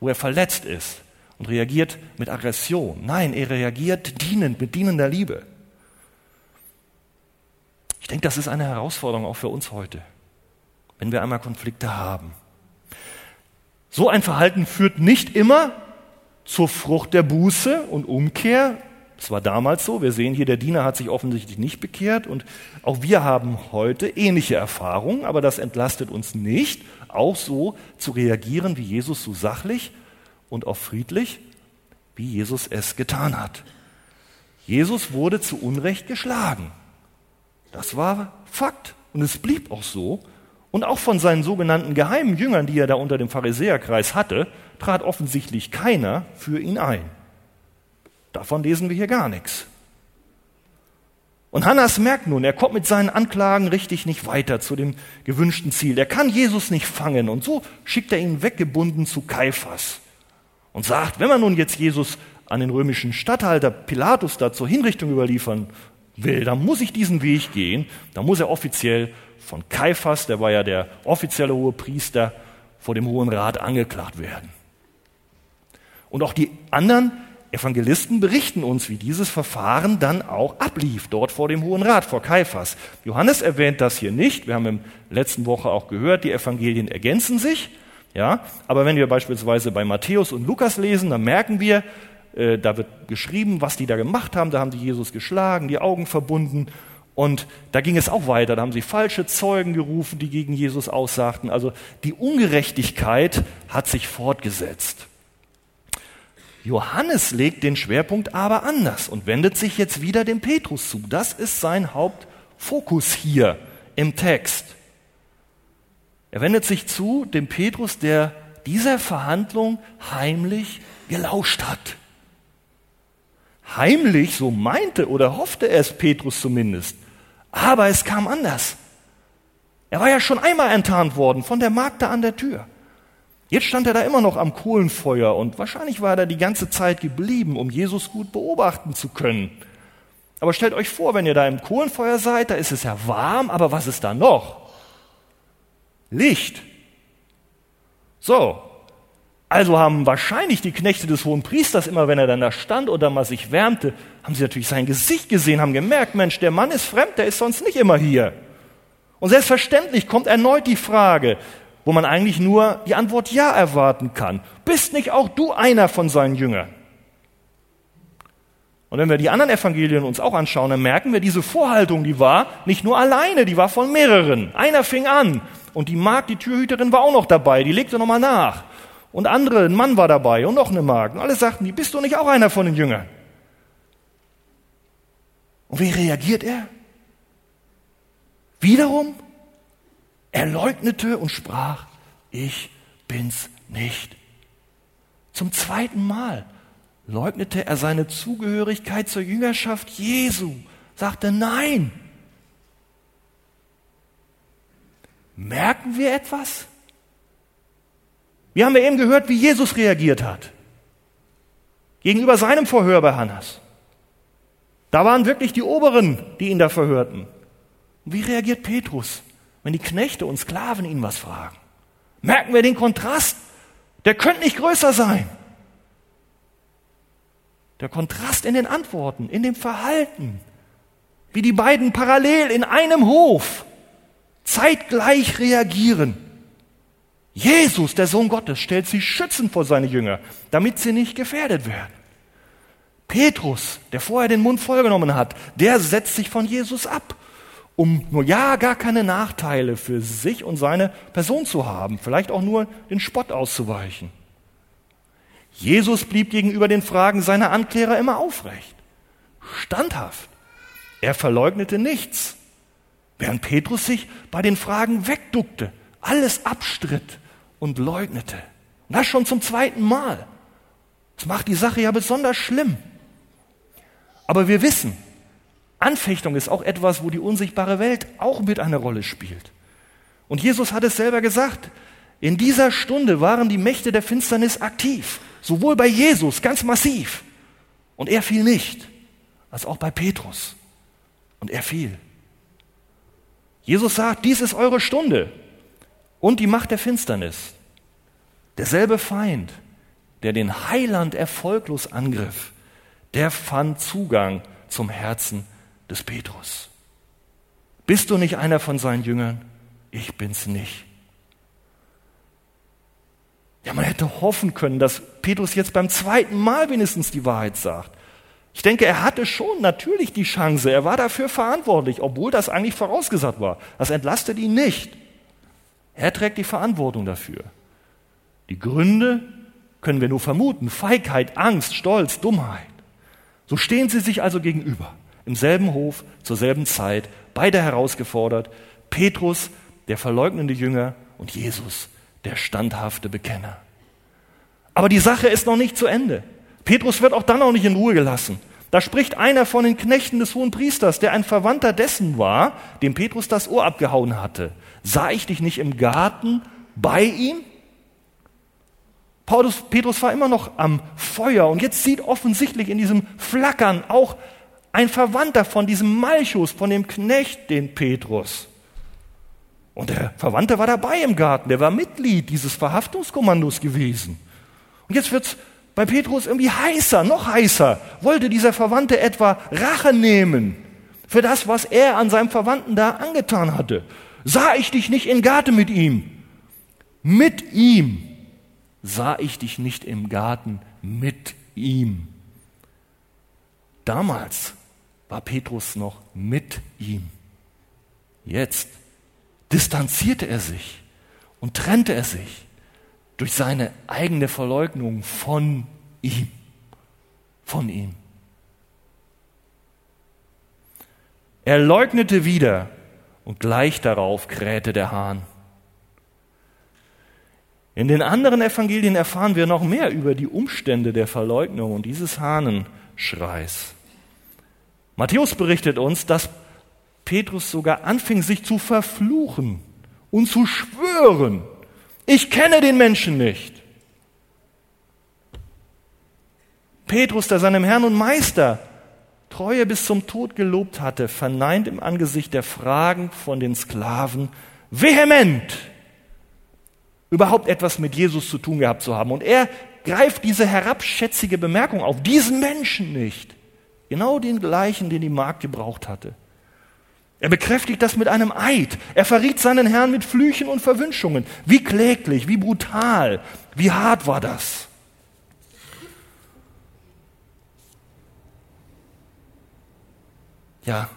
wo er verletzt ist und reagiert mit Aggression. Nein, er reagiert dienend, mit dienender Liebe. Ich denke, das ist eine Herausforderung auch für uns heute, wenn wir einmal Konflikte haben. So ein Verhalten führt nicht immer zur Frucht der Buße und Umkehr. Das war damals so. Wir sehen hier, der Diener hat sich offensichtlich nicht bekehrt und auch wir haben heute ähnliche Erfahrungen, aber das entlastet uns nicht, auch so zu reagieren wie Jesus, so sachlich und auch friedlich, wie Jesus es getan hat. Jesus wurde zu Unrecht geschlagen. Das war Fakt und es blieb auch so. Und auch von seinen sogenannten geheimen Jüngern, die er da unter dem Pharisäerkreis hatte, trat offensichtlich keiner für ihn ein. Davon lesen wir hier gar nichts. Und Hannas merkt nun, er kommt mit seinen Anklagen richtig nicht weiter zu dem gewünschten Ziel. Er kann Jesus nicht fangen und so schickt er ihn weggebunden zu Kaiphas und sagt, wenn man nun jetzt Jesus an den römischen Statthalter Pilatus da zur Hinrichtung überliefern will, dann muss ich diesen Weg gehen, dann muss er offiziell von Kaiphas, der war ja der offizielle hohe Priester, vor dem Hohen Rat angeklagt werden. Und auch die anderen Evangelisten berichten uns, wie dieses Verfahren dann auch ablief, dort vor dem Hohen Rat, vor Kaiphas. Johannes erwähnt das hier nicht. Wir haben im letzten Woche auch gehört, die Evangelien ergänzen sich. Ja, aber wenn wir beispielsweise bei Matthäus und Lukas lesen, dann merken wir, äh, da wird geschrieben, was die da gemacht haben. Da haben die Jesus geschlagen, die Augen verbunden. Und da ging es auch weiter. Da haben sie falsche Zeugen gerufen, die gegen Jesus aussagten. Also die Ungerechtigkeit hat sich fortgesetzt. Johannes legt den Schwerpunkt aber anders und wendet sich jetzt wieder dem Petrus zu. Das ist sein Hauptfokus hier im Text. Er wendet sich zu dem Petrus, der dieser Verhandlung heimlich gelauscht hat. Heimlich, so meinte oder hoffte es Petrus zumindest. Aber es kam anders. Er war ja schon einmal enttarnt worden von der Magd da an der Tür. Jetzt stand er da immer noch am Kohlenfeuer und wahrscheinlich war er da die ganze Zeit geblieben, um Jesus gut beobachten zu können. Aber stellt euch vor, wenn ihr da im Kohlenfeuer seid, da ist es ja warm, aber was ist da noch? Licht. So. Also haben wahrscheinlich die Knechte des hohen Priesters immer, wenn er dann da stand oder mal sich wärmte, haben sie natürlich sein Gesicht gesehen, haben gemerkt, Mensch, der Mann ist fremd, der ist sonst nicht immer hier. Und selbstverständlich kommt erneut die Frage, wo man eigentlich nur die Antwort Ja erwarten kann. Bist nicht auch du einer von seinen Jüngern? Und wenn wir die anderen Evangelien uns auch anschauen, dann merken wir, diese Vorhaltung, die war nicht nur alleine, die war von mehreren. Einer fing an und die Magd, die Türhüterin, war auch noch dabei, die legte nochmal nach. Und andere, ein Mann war dabei und noch eine Magd. Und alle sagten, die bist du nicht auch einer von den Jüngern? Und wie reagiert er? Wiederum er leugnete und sprach, ich bin's nicht. Zum zweiten Mal leugnete er seine Zugehörigkeit zur Jüngerschaft Jesu, sagte Nein. Merken wir etwas? Wir haben ja eben gehört, wie Jesus reagiert hat. Gegenüber seinem Verhör bei Hannas. Da waren wirklich die Oberen, die ihn da verhörten. Und wie reagiert Petrus? Wenn die Knechte und Sklaven ihn was fragen? Merken wir den Kontrast? Der könnte nicht größer sein. Der Kontrast in den Antworten, in dem Verhalten, wie die beiden parallel in einem Hof zeitgleich reagieren. Jesus, der Sohn Gottes, stellt sie schützend vor seine Jünger, damit sie nicht gefährdet werden. Petrus, der vorher den Mund vollgenommen hat, der setzt sich von Jesus ab, um nur ja gar keine Nachteile für sich und seine Person zu haben, vielleicht auch nur den Spott auszuweichen. Jesus blieb gegenüber den Fragen seiner Anklärer immer aufrecht, standhaft. Er verleugnete nichts, während Petrus sich bei den Fragen wegduckte, alles abstritt und leugnete. Und das schon zum zweiten Mal. Das macht die Sache ja besonders schlimm. Aber wir wissen, Anfechtung ist auch etwas, wo die unsichtbare Welt auch mit eine Rolle spielt. Und Jesus hat es selber gesagt, in dieser Stunde waren die Mächte der Finsternis aktiv, sowohl bei Jesus ganz massiv, und er fiel nicht, als auch bei Petrus, und er fiel. Jesus sagt, dies ist eure Stunde und die Macht der Finsternis. Derselbe Feind, der den Heiland erfolglos angriff, der fand Zugang zum Herzen des Petrus. Bist du nicht einer von seinen Jüngern? Ich bin's nicht. Ja, man hätte hoffen können, dass Petrus jetzt beim zweiten Mal wenigstens die Wahrheit sagt. Ich denke, er hatte schon natürlich die Chance. Er war dafür verantwortlich, obwohl das eigentlich vorausgesagt war. Das entlastet ihn nicht. Er trägt die Verantwortung dafür. Die Gründe können wir nur vermuten. Feigheit, Angst, Stolz, Dummheit. So stehen sie sich also gegenüber, im selben Hof, zur selben Zeit, beide herausgefordert. Petrus, der verleugnende Jünger, und Jesus, der standhafte Bekenner. Aber die Sache ist noch nicht zu Ende. Petrus wird auch dann noch nicht in Ruhe gelassen. Da spricht einer von den Knechten des hohen Priesters, der ein Verwandter dessen war, dem Petrus das Ohr abgehauen hatte. Sah ich dich nicht im Garten bei ihm? Paulus, Petrus war immer noch am Feuer und jetzt sieht offensichtlich in diesem Flackern auch ein Verwandter von diesem Malchus, von dem Knecht, den Petrus. Und der Verwandte war dabei im Garten, der war Mitglied dieses Verhaftungskommandos gewesen. Und jetzt wird's bei Petrus irgendwie heißer, noch heißer. Wollte dieser Verwandte etwa Rache nehmen für das, was er an seinem Verwandten da angetan hatte? Sah ich dich nicht in Garten mit ihm? Mit ihm sah ich dich nicht im Garten mit ihm. Damals war Petrus noch mit ihm. Jetzt distanzierte er sich und trennte er sich durch seine eigene Verleugnung von ihm. Von ihm. Er leugnete wieder und gleich darauf krähte der Hahn. In den anderen Evangelien erfahren wir noch mehr über die Umstände der Verleugnung und dieses Hahnenschreis. Matthäus berichtet uns, dass Petrus sogar anfing, sich zu verfluchen und zu schwören. Ich kenne den Menschen nicht. Petrus, der seinem Herrn und Meister Treue bis zum Tod gelobt hatte, verneint im Angesicht der Fragen von den Sklaven vehement überhaupt etwas mit Jesus zu tun gehabt zu haben. Und er greift diese herabschätzige Bemerkung auf, diesen Menschen nicht. Genau den gleichen, den die Magd gebraucht hatte. Er bekräftigt das mit einem Eid. Er verriet seinen Herrn mit Flüchen und Verwünschungen. Wie kläglich, wie brutal, wie hart war das? Ja,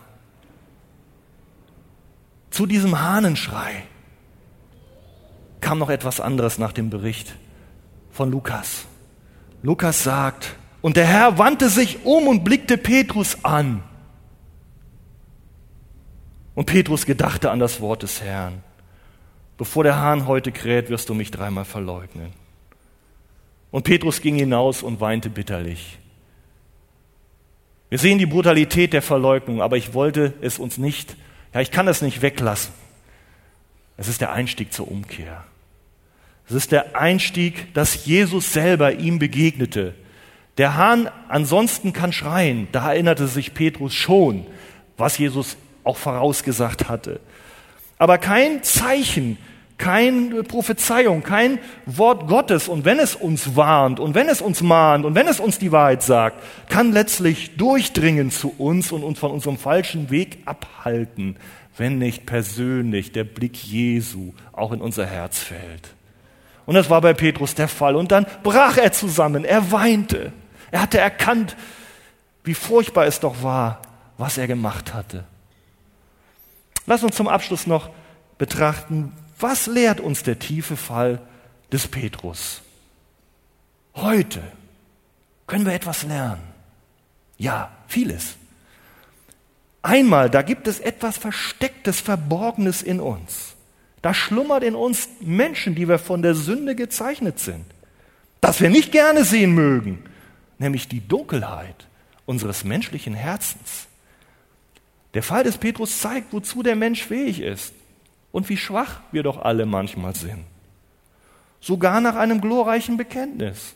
zu diesem Hahnenschrei kam noch etwas anderes nach dem Bericht von Lukas. Lukas sagt, und der Herr wandte sich um und blickte Petrus an. Und Petrus gedachte an das Wort des Herrn. Bevor der Hahn heute kräht, wirst du mich dreimal verleugnen. Und Petrus ging hinaus und weinte bitterlich. Wir sehen die Brutalität der Verleugnung, aber ich wollte es uns nicht, ja, ich kann es nicht weglassen. Es ist der Einstieg zur Umkehr. Es ist der Einstieg, dass Jesus selber ihm begegnete. Der Hahn ansonsten kann schreien. Da erinnerte sich Petrus schon, was Jesus auch vorausgesagt hatte. aber kein Zeichen, keine Prophezeiung, kein Wort Gottes und wenn es uns warnt und wenn es uns mahnt und wenn es uns die Wahrheit sagt, kann letztlich durchdringen zu uns und uns von unserem falschen Weg abhalten, wenn nicht persönlich der Blick Jesu auch in unser Herz fällt. Und das war bei Petrus der Fall. Und dann brach er zusammen, er weinte. Er hatte erkannt, wie furchtbar es doch war, was er gemacht hatte. Lass uns zum Abschluss noch betrachten, was lehrt uns der tiefe Fall des Petrus? Heute können wir etwas lernen. Ja, vieles. Einmal, da gibt es etwas Verstecktes, Verborgenes in uns. Da schlummert in uns Menschen, die wir von der Sünde gezeichnet sind. Das wir nicht gerne sehen mögen, nämlich die Dunkelheit unseres menschlichen Herzens. Der Fall des Petrus zeigt, wozu der Mensch fähig ist und wie schwach wir doch alle manchmal sind. Sogar nach einem glorreichen Bekenntnis,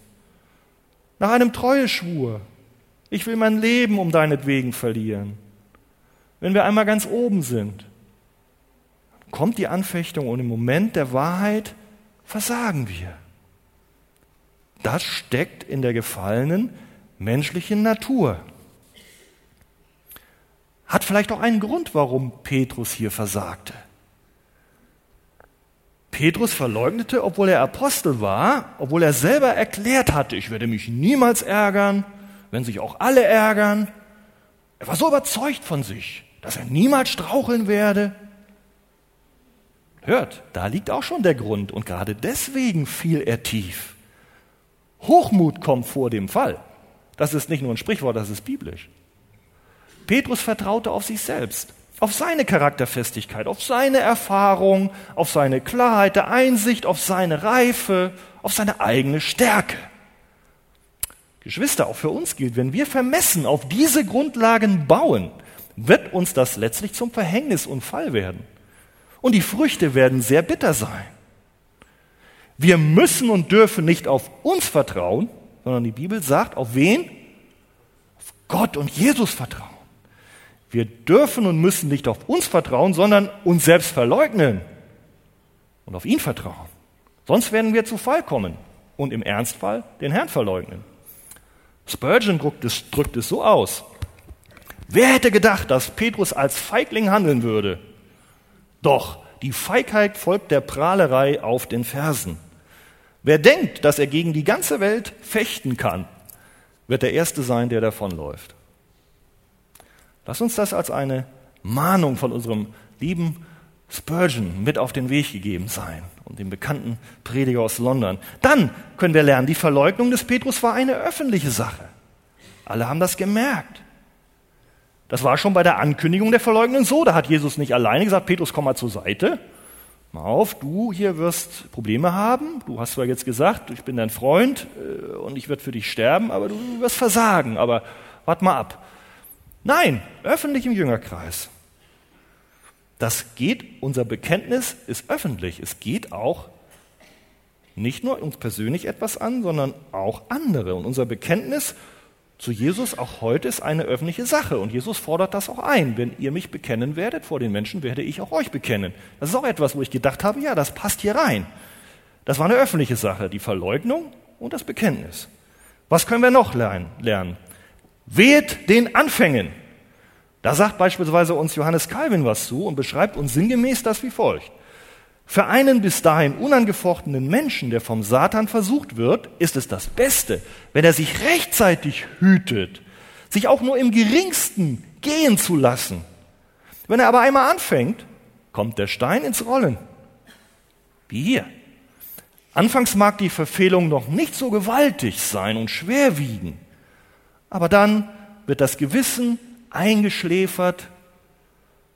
nach einem Treueschwur. Ich will mein Leben um deinetwegen verlieren. Wenn wir einmal ganz oben sind, kommt die Anfechtung und im Moment der Wahrheit versagen wir. Das steckt in der gefallenen menschlichen Natur. Hat vielleicht auch einen Grund, warum Petrus hier versagte. Petrus verleugnete, obwohl er Apostel war, obwohl er selber erklärt hatte, ich werde mich niemals ärgern, wenn sich auch alle ärgern. Er war so überzeugt von sich, dass er niemals straucheln werde. Hört, da liegt auch schon der Grund und gerade deswegen fiel er tief. Hochmut kommt vor dem Fall. Das ist nicht nur ein Sprichwort, das ist biblisch. Petrus vertraute auf sich selbst auf seine Charakterfestigkeit, auf seine Erfahrung, auf seine Klarheit der Einsicht, auf seine Reife, auf seine eigene Stärke. Geschwister, auch für uns gilt, wenn wir vermessen auf diese Grundlagen bauen, wird uns das letztlich zum Verhängnis und Fall werden. Und die Früchte werden sehr bitter sein. Wir müssen und dürfen nicht auf uns vertrauen, sondern die Bibel sagt, auf wen? Auf Gott und Jesus vertrauen. Wir dürfen und müssen nicht auf uns vertrauen, sondern uns selbst verleugnen und auf ihn vertrauen. Sonst werden wir zu Fall kommen und im Ernstfall den Herrn verleugnen. Spurgeon drückt es, drückt es so aus. Wer hätte gedacht, dass Petrus als Feigling handeln würde? Doch die Feigheit folgt der Prahlerei auf den Fersen. Wer denkt, dass er gegen die ganze Welt fechten kann, wird der Erste sein, der davonläuft. Lass uns das als eine Mahnung von unserem lieben Spurgeon mit auf den Weg gegeben sein und dem bekannten Prediger aus London. Dann können wir lernen, die Verleugnung des Petrus war eine öffentliche Sache. Alle haben das gemerkt. Das war schon bei der Ankündigung der Verleugnung so. Da hat Jesus nicht alleine gesagt, Petrus, komm mal zur Seite. Mal auf, du hier wirst Probleme haben. Du hast zwar jetzt gesagt, ich bin dein Freund äh, und ich werde für dich sterben, aber du wirst versagen. Aber wart mal ab. Nein, öffentlich im Jüngerkreis. Das geht, unser Bekenntnis ist öffentlich. Es geht auch nicht nur uns persönlich etwas an, sondern auch andere. Und unser Bekenntnis zu Jesus auch heute ist eine öffentliche Sache. Und Jesus fordert das auch ein. Wenn ihr mich bekennen werdet vor den Menschen, werde ich auch euch bekennen. Das ist auch etwas, wo ich gedacht habe, ja, das passt hier rein. Das war eine öffentliche Sache, die Verleugnung und das Bekenntnis. Was können wir noch lernen? Weht den Anfängen. Da sagt beispielsweise uns Johannes Calvin was zu und beschreibt uns sinngemäß das wie folgt. Für einen bis dahin unangefochtenen Menschen, der vom Satan versucht wird, ist es das Beste, wenn er sich rechtzeitig hütet, sich auch nur im geringsten gehen zu lassen. Wenn er aber einmal anfängt, kommt der Stein ins Rollen. Wie hier. Anfangs mag die Verfehlung noch nicht so gewaltig sein und schwer wiegen. Aber dann wird das Gewissen eingeschläfert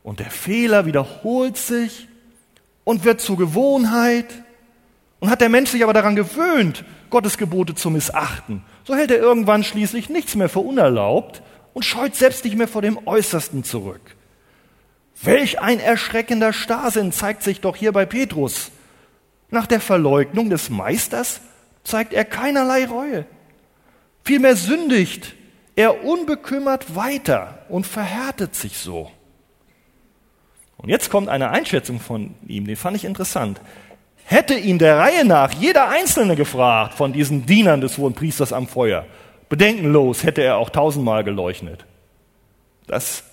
und der Fehler wiederholt sich und wird zur Gewohnheit. Und hat der Mensch sich aber daran gewöhnt, Gottes Gebote zu missachten, so hält er irgendwann schließlich nichts mehr für unerlaubt und scheut selbst nicht mehr vor dem Äußersten zurück. Welch ein erschreckender Starrsinn zeigt sich doch hier bei Petrus. Nach der Verleugnung des Meisters zeigt er keinerlei Reue. Vielmehr sündigt er unbekümmert weiter und verhärtet sich so. Und jetzt kommt eine Einschätzung von ihm, die fand ich interessant. Hätte ihn der Reihe nach jeder Einzelne gefragt von diesen Dienern des Hohen Priesters am Feuer, bedenkenlos hätte er auch tausendmal geleuchtet. Das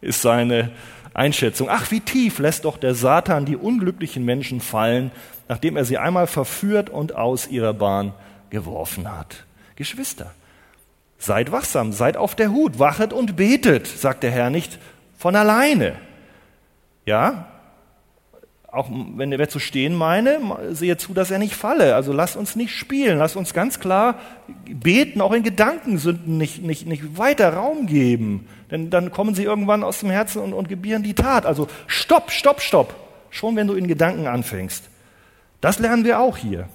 ist seine Einschätzung. Ach, wie tief lässt doch der Satan die unglücklichen Menschen fallen, nachdem er sie einmal verführt und aus ihrer Bahn geworfen hat. Geschwister, seid wachsam, seid auf der Hut, wachet und betet, sagt der Herr nicht von alleine. Ja, auch wenn wer zu stehen meine, sehe zu, dass er nicht falle. Also lasst uns nicht spielen, lasst uns ganz klar beten, auch in Gedankensünden nicht, nicht, nicht weiter Raum geben. Denn dann kommen sie irgendwann aus dem Herzen und, und gebieren die Tat. Also stopp, stopp, stopp. Schon wenn du in Gedanken anfängst. Das lernen wir auch hier.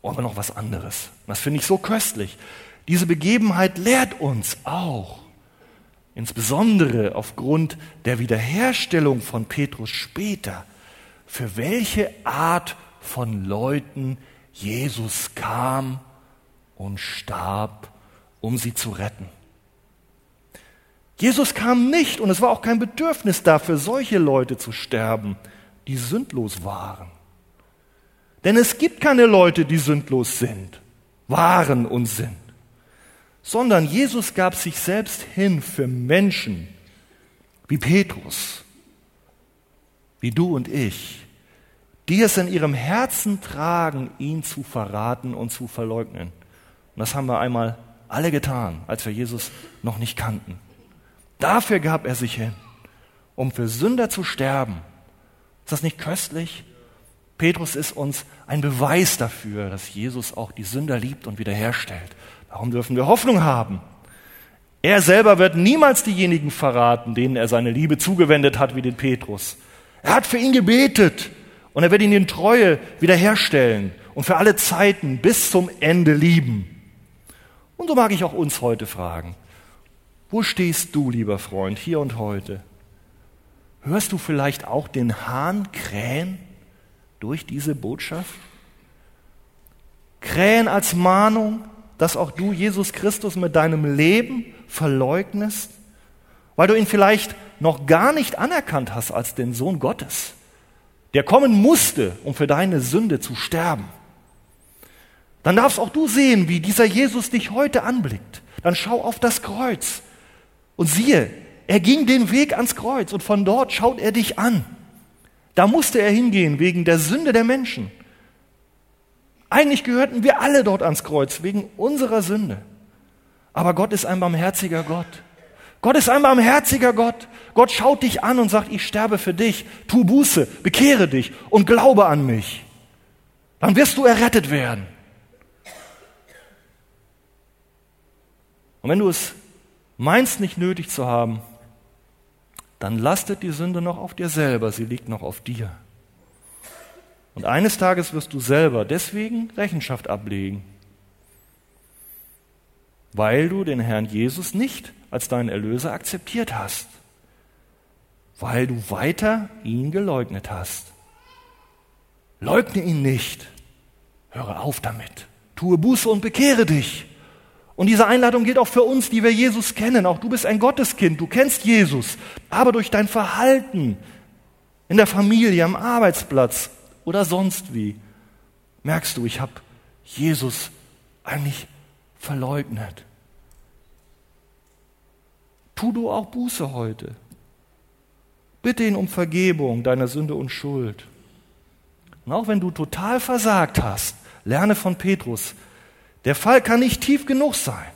Oh, aber noch was anderes. Das finde ich so köstlich. Diese Begebenheit lehrt uns auch, insbesondere aufgrund der Wiederherstellung von Petrus später, für welche Art von Leuten Jesus kam und starb, um sie zu retten. Jesus kam nicht und es war auch kein Bedürfnis da, für solche Leute zu sterben, die sündlos waren. Denn es gibt keine Leute, die sündlos sind, waren und sind, sondern Jesus gab sich selbst hin für Menschen wie Petrus, wie du und ich, die es in ihrem Herzen tragen, ihn zu verraten und zu verleugnen. Und das haben wir einmal alle getan, als wir Jesus noch nicht kannten. Dafür gab er sich hin, um für Sünder zu sterben. Ist das nicht köstlich? Petrus ist uns ein Beweis dafür, dass Jesus auch die Sünder liebt und wiederherstellt. Darum dürfen wir Hoffnung haben. Er selber wird niemals diejenigen verraten, denen er seine Liebe zugewendet hat, wie den Petrus. Er hat für ihn gebetet und er wird ihn in Treue wiederherstellen und für alle Zeiten bis zum Ende lieben. Und so mag ich auch uns heute fragen, wo stehst du, lieber Freund, hier und heute? Hörst du vielleicht auch den Hahn krähen? durch diese Botschaft? Krähen als Mahnung, dass auch du Jesus Christus mit deinem Leben verleugnest, weil du ihn vielleicht noch gar nicht anerkannt hast als den Sohn Gottes, der kommen musste, um für deine Sünde zu sterben. Dann darfst auch du sehen, wie dieser Jesus dich heute anblickt. Dann schau auf das Kreuz und siehe, er ging den Weg ans Kreuz und von dort schaut er dich an. Da musste er hingehen wegen der Sünde der Menschen. Eigentlich gehörten wir alle dort ans Kreuz wegen unserer Sünde. Aber Gott ist ein barmherziger Gott. Gott ist ein barmherziger Gott. Gott schaut dich an und sagt, ich sterbe für dich. Tu Buße, bekehre dich und glaube an mich. Dann wirst du errettet werden. Und wenn du es meinst, nicht nötig zu haben, dann lastet die Sünde noch auf dir selber, sie liegt noch auf dir. Und eines Tages wirst du selber deswegen Rechenschaft ablegen, weil du den Herrn Jesus nicht als deinen Erlöser akzeptiert hast, weil du weiter ihn geleugnet hast. Leugne ihn nicht, höre auf damit, tue Buße und bekehre dich. Und diese Einladung gilt auch für uns, die wir Jesus kennen. Auch du bist ein Gotteskind, du kennst Jesus. Aber durch dein Verhalten in der Familie, am Arbeitsplatz oder sonst wie, merkst du, ich habe Jesus eigentlich verleugnet. Tu du auch Buße heute. Bitte ihn um Vergebung deiner Sünde und Schuld. Und auch wenn du total versagt hast, lerne von Petrus, der Fall kann nicht tief genug sein,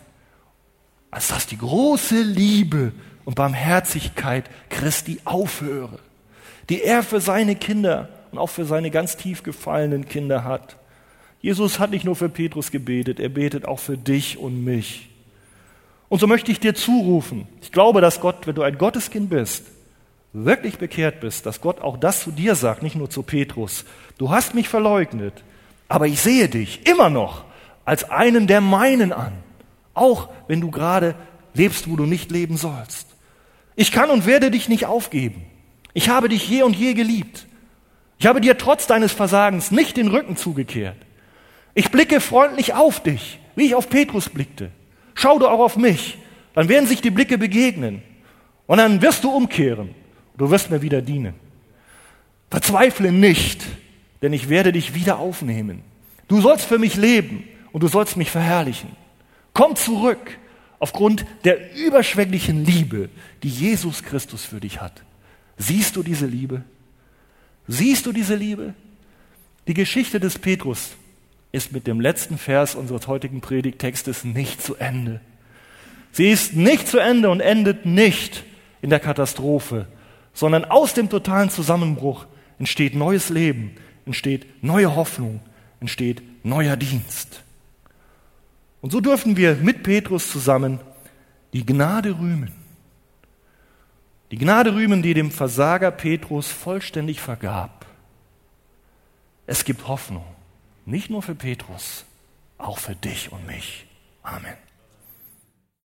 als dass die große Liebe und Barmherzigkeit Christi aufhöre, die er für seine Kinder und auch für seine ganz tief gefallenen Kinder hat. Jesus hat nicht nur für Petrus gebetet, er betet auch für dich und mich. Und so möchte ich dir zurufen, ich glaube, dass Gott, wenn du ein Gotteskind bist, wirklich bekehrt bist, dass Gott auch das zu dir sagt, nicht nur zu Petrus. Du hast mich verleugnet, aber ich sehe dich immer noch als einen der meinen an, auch wenn du gerade lebst, wo du nicht leben sollst. Ich kann und werde dich nicht aufgeben. Ich habe dich je und je geliebt. Ich habe dir trotz deines Versagens nicht den Rücken zugekehrt. Ich blicke freundlich auf dich, wie ich auf Petrus blickte. Schau du auch auf mich, dann werden sich die Blicke begegnen und dann wirst du umkehren. Du wirst mir wieder dienen. Verzweifle nicht, denn ich werde dich wieder aufnehmen. Du sollst für mich leben und du sollst mich verherrlichen. Komm zurück aufgrund der überschwänglichen Liebe, die Jesus Christus für dich hat. Siehst du diese Liebe? Siehst du diese Liebe? Die Geschichte des Petrus ist mit dem letzten Vers unseres heutigen Predigtextes nicht zu Ende. Sie ist nicht zu Ende und endet nicht in der Katastrophe, sondern aus dem totalen Zusammenbruch entsteht neues Leben, entsteht neue Hoffnung, entsteht neuer Dienst. Und so dürfen wir mit Petrus zusammen die Gnade rühmen. Die Gnade rühmen, die dem Versager Petrus vollständig vergab. Es gibt Hoffnung, nicht nur für Petrus, auch für dich und mich. Amen.